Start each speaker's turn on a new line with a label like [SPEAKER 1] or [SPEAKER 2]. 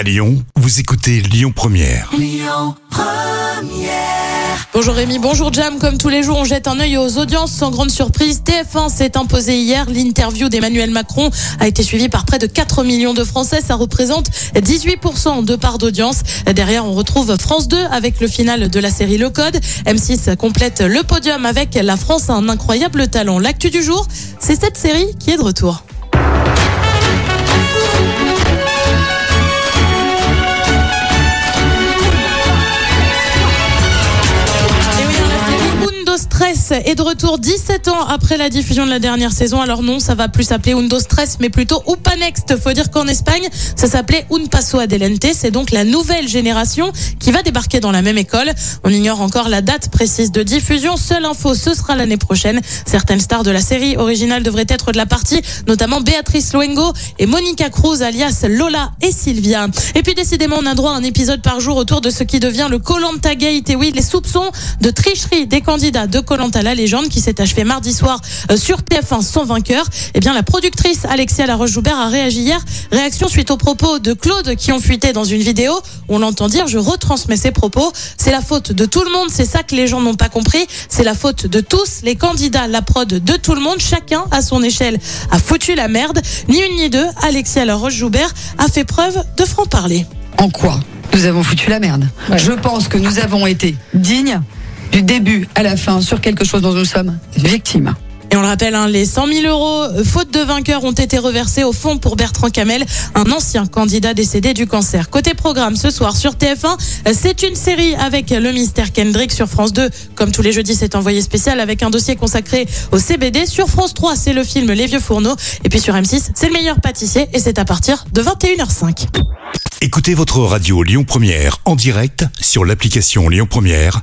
[SPEAKER 1] À Lyon, vous écoutez Lyon Première.
[SPEAKER 2] Bonjour Rémi, bonjour Jam. Comme tous les jours, on jette un œil aux audiences sans grande surprise. TF1 s'est imposé hier. L'interview d'Emmanuel Macron a été suivie par près de 4 millions de Français. Ça représente 18% de part d'audience. Derrière, on retrouve France 2 avec le final de la série Le Code. M6 complète le podium avec La France a un incroyable talent. L'actu du jour, c'est cette série qui est de retour. Stress est de retour 17 ans après la diffusion de la dernière saison. Alors non, ça va plus s'appeler Undo Stress, mais plutôt Upa Next. Faut dire qu'en Espagne, ça s'appelait Un Paso Adelante. C'est donc la nouvelle génération qui va débarquer dans la même école. On ignore encore la date précise de diffusion. Seule info, ce sera l'année prochaine. Certaines stars de la série originale devraient être de la partie, notamment Béatrice Luengo et Monica Cruz, alias Lola et Sylvia. Et puis décidément, on a droit à un épisode par jour autour de ce qui devient le Colanta Gate. Et oui, les soupçons de tricherie des candidats de Colanta la légende qui s'est achevé mardi soir euh, sur TF1 sans vainqueur. Eh bien, la productrice Alexia Laroche-Joubert a réagi hier. Réaction suite aux propos de Claude qui ont fuité dans une vidéo. On l'entend dire, je retransmets ses propos. C'est la faute de tout le monde. C'est ça que les gens n'ont pas compris. C'est la faute de tous. Les candidats, la prod de tout le monde. Chacun à son échelle a foutu la merde. Ni une ni deux. Alexia Laroche-Joubert a fait preuve de franc-parler.
[SPEAKER 3] En quoi nous avons foutu la merde? Je pense que nous avons été dignes du début à la fin sur quelque chose dont nous sommes victimes.
[SPEAKER 2] Et on le rappelle, hein, les 100 000 euros euh, faute de vainqueur ont été reversés au fond pour Bertrand Camel, un ancien candidat décédé du cancer. Côté programme, ce soir sur TF1, euh, c'est une série avec le mystère Kendrick sur France 2. Comme tous les jeudis, c'est envoyé spécial avec un dossier consacré au CBD. Sur France 3, c'est le film Les Vieux Fourneaux. Et puis sur M6, c'est le meilleur pâtissier et c'est à partir de 21h05.
[SPEAKER 1] Écoutez votre radio Lyon Première en direct sur l'application Lyon Première,